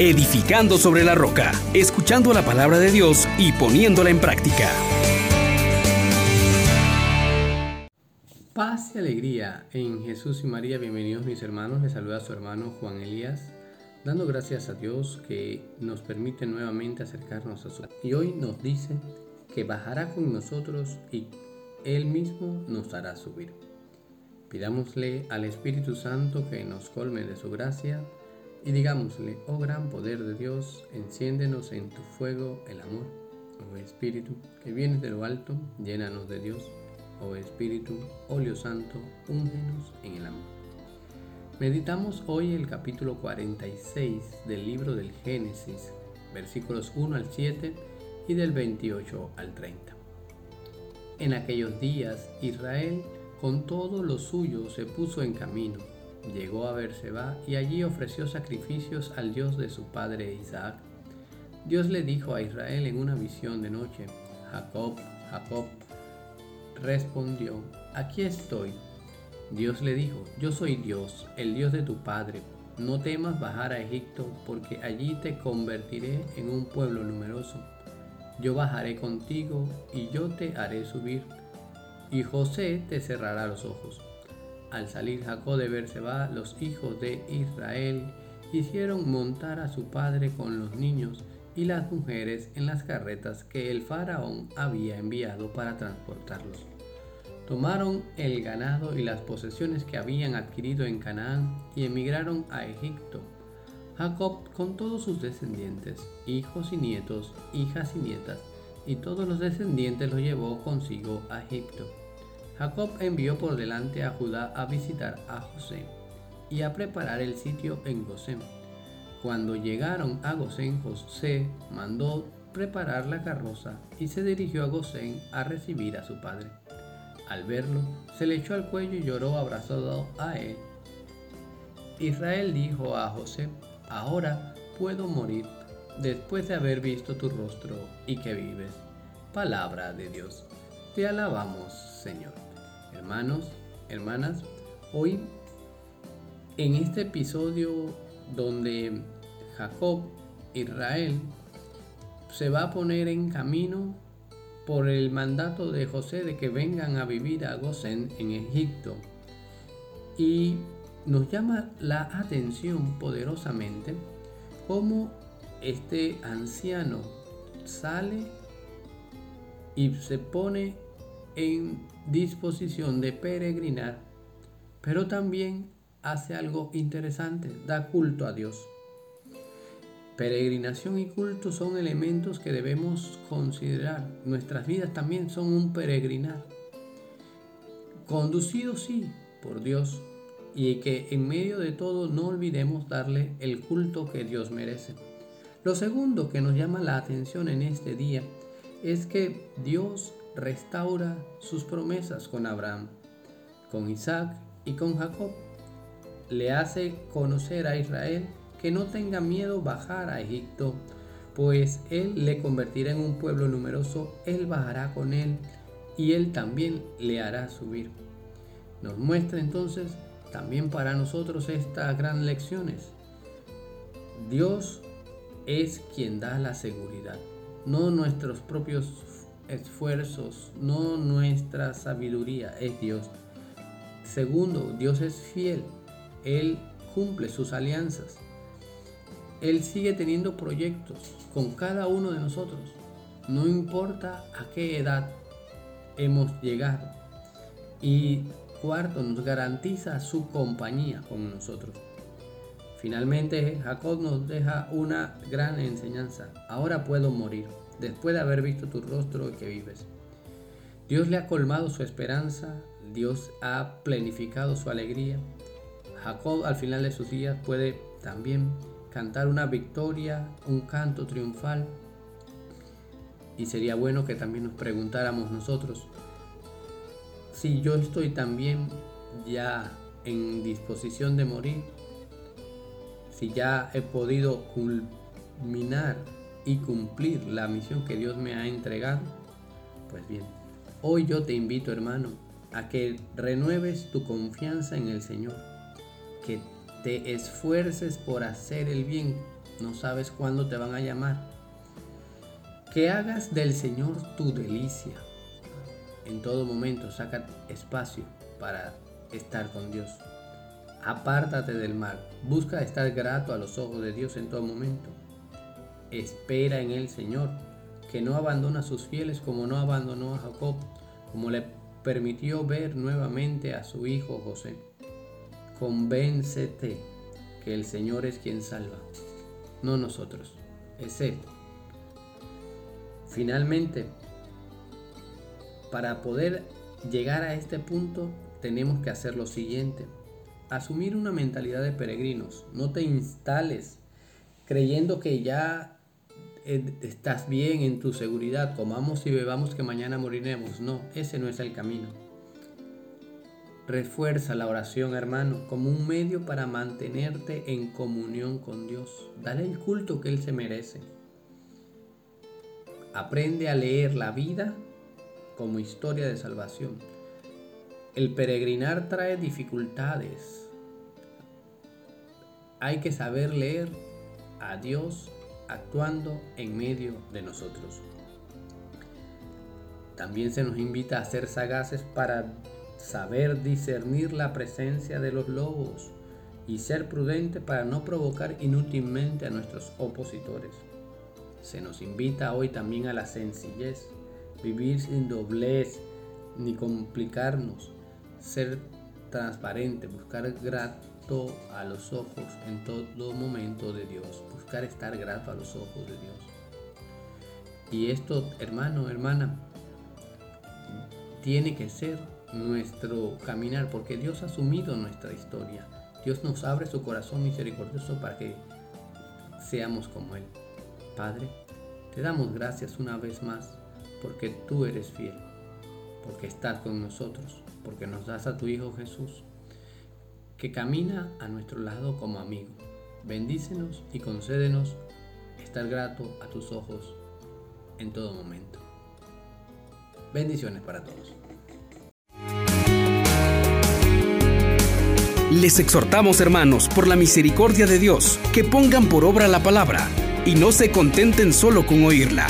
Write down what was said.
edificando sobre la roca, escuchando la palabra de Dios y poniéndola en práctica. Paz y alegría en Jesús y María, bienvenidos mis hermanos, les saluda su hermano Juan Elías, dando gracias a Dios que nos permite nuevamente acercarnos a su... Y hoy nos dice que bajará con nosotros y Él mismo nos hará subir. Pidámosle al Espíritu Santo que nos colme de su gracia y digámosle, oh gran poder de Dios, enciéndenos en tu fuego el amor. Oh Espíritu, que vienes de lo alto, llénanos de Dios. Oh Espíritu, óleo santo, úngenos en el amor. Meditamos hoy el capítulo 46 del libro del Génesis, versículos 1 al 7 y del 28 al 30. En aquellos días Israel con todo lo suyo se puso en camino. Llegó a Berseba y allí ofreció sacrificios al Dios de su padre Isaac. Dios le dijo a Israel en una visión de noche, Jacob, Jacob. Respondió, aquí estoy. Dios le dijo, yo soy Dios, el Dios de tu padre. No temas bajar a Egipto, porque allí te convertiré en un pueblo numeroso. Yo bajaré contigo y yo te haré subir y José te cerrará los ojos. Al salir Jacob de Berseba, los hijos de Israel hicieron montar a su padre con los niños y las mujeres en las carretas que el faraón había enviado para transportarlos. Tomaron el ganado y las posesiones que habían adquirido en Canaán y emigraron a Egipto. Jacob con todos sus descendientes, hijos y nietos, hijas y nietas, y todos los descendientes los llevó consigo a Egipto. Jacob envió por delante a Judá a visitar a José y a preparar el sitio en Gosén. Cuando llegaron a Gosén, José mandó preparar la carroza y se dirigió a Gosén a recibir a su padre. Al verlo, se le echó al cuello y lloró abrazado a él. Israel dijo a José, ahora puedo morir después de haber visto tu rostro y que vives. Palabra de Dios. Te alabamos, Señor. Hermanos, hermanas, hoy en este episodio donde Jacob, Israel, se va a poner en camino por el mandato de José de que vengan a vivir a Gosén en Egipto. Y nos llama la atención poderosamente cómo este anciano sale y se pone en disposición de peregrinar, pero también hace algo interesante, da culto a Dios. Peregrinación y culto son elementos que debemos considerar. Nuestras vidas también son un peregrinar. Conducido sí por Dios y que en medio de todo no olvidemos darle el culto que Dios merece. Lo segundo que nos llama la atención en este día es que Dios restaura sus promesas con Abraham, con Isaac y con Jacob. Le hace conocer a Israel que no tenga miedo bajar a Egipto, pues Él le convertirá en un pueblo numeroso, Él bajará con Él y Él también le hará subir. Nos muestra entonces también para nosotros estas gran lecciones. Dios es quien da la seguridad, no nuestros propios esfuerzos, no nuestra sabiduría, es Dios. Segundo, Dios es fiel, Él cumple sus alianzas. Él sigue teniendo proyectos con cada uno de nosotros, no importa a qué edad hemos llegado. Y cuarto, nos garantiza su compañía con nosotros. Finalmente, Jacob nos deja una gran enseñanza. Ahora puedo morir después de haber visto tu rostro y que vives. Dios le ha colmado su esperanza, Dios ha planificado su alegría. Jacob al final de sus días puede también cantar una victoria, un canto triunfal. Y sería bueno que también nos preguntáramos nosotros, si yo estoy también ya en disposición de morir, si ya he podido culminar y cumplir la misión que Dios me ha entregado? Pues bien, hoy yo te invito hermano a que renueves tu confianza en el Señor, que te esfuerces por hacer el bien no sabes cuándo te van a llamar. Que hagas del Señor tu delicia. En todo momento saca espacio para estar con Dios. Apártate del mal. Busca estar grato a los ojos de Dios en todo momento. Espera en el Señor, que no abandona a sus fieles como no abandonó a Jacob, como le permitió ver nuevamente a su hijo José. Convéncete que el Señor es quien salva, no nosotros, es. Finalmente, para poder llegar a este punto, tenemos que hacer lo siguiente. Asumir una mentalidad de peregrinos. No te instales creyendo que ya estás bien en tu seguridad. Comamos y bebamos que mañana moriremos. No, ese no es el camino. Refuerza la oración, hermano, como un medio para mantenerte en comunión con Dios. Dale el culto que Él se merece. Aprende a leer la vida como historia de salvación. El peregrinar trae dificultades. Hay que saber leer a Dios actuando en medio de nosotros. También se nos invita a ser sagaces para saber discernir la presencia de los lobos y ser prudente para no provocar inútilmente a nuestros opositores. Se nos invita hoy también a la sencillez, vivir sin doblez ni complicarnos, ser transparente, buscar a los ojos en todo momento de Dios, buscar estar grato a los ojos de Dios. Y esto, hermano, hermana, tiene que ser nuestro caminar, porque Dios ha asumido nuestra historia. Dios nos abre su corazón misericordioso para que seamos como Él. Padre, te damos gracias una vez más porque tú eres fiel, porque estás con nosotros, porque nos das a tu Hijo Jesús, que camina a nuestro lado como amigo. Bendícenos y concédenos estar grato a tus ojos en todo momento. Bendiciones para todos. Les exhortamos, hermanos, por la misericordia de Dios, que pongan por obra la palabra y no se contenten solo con oírla.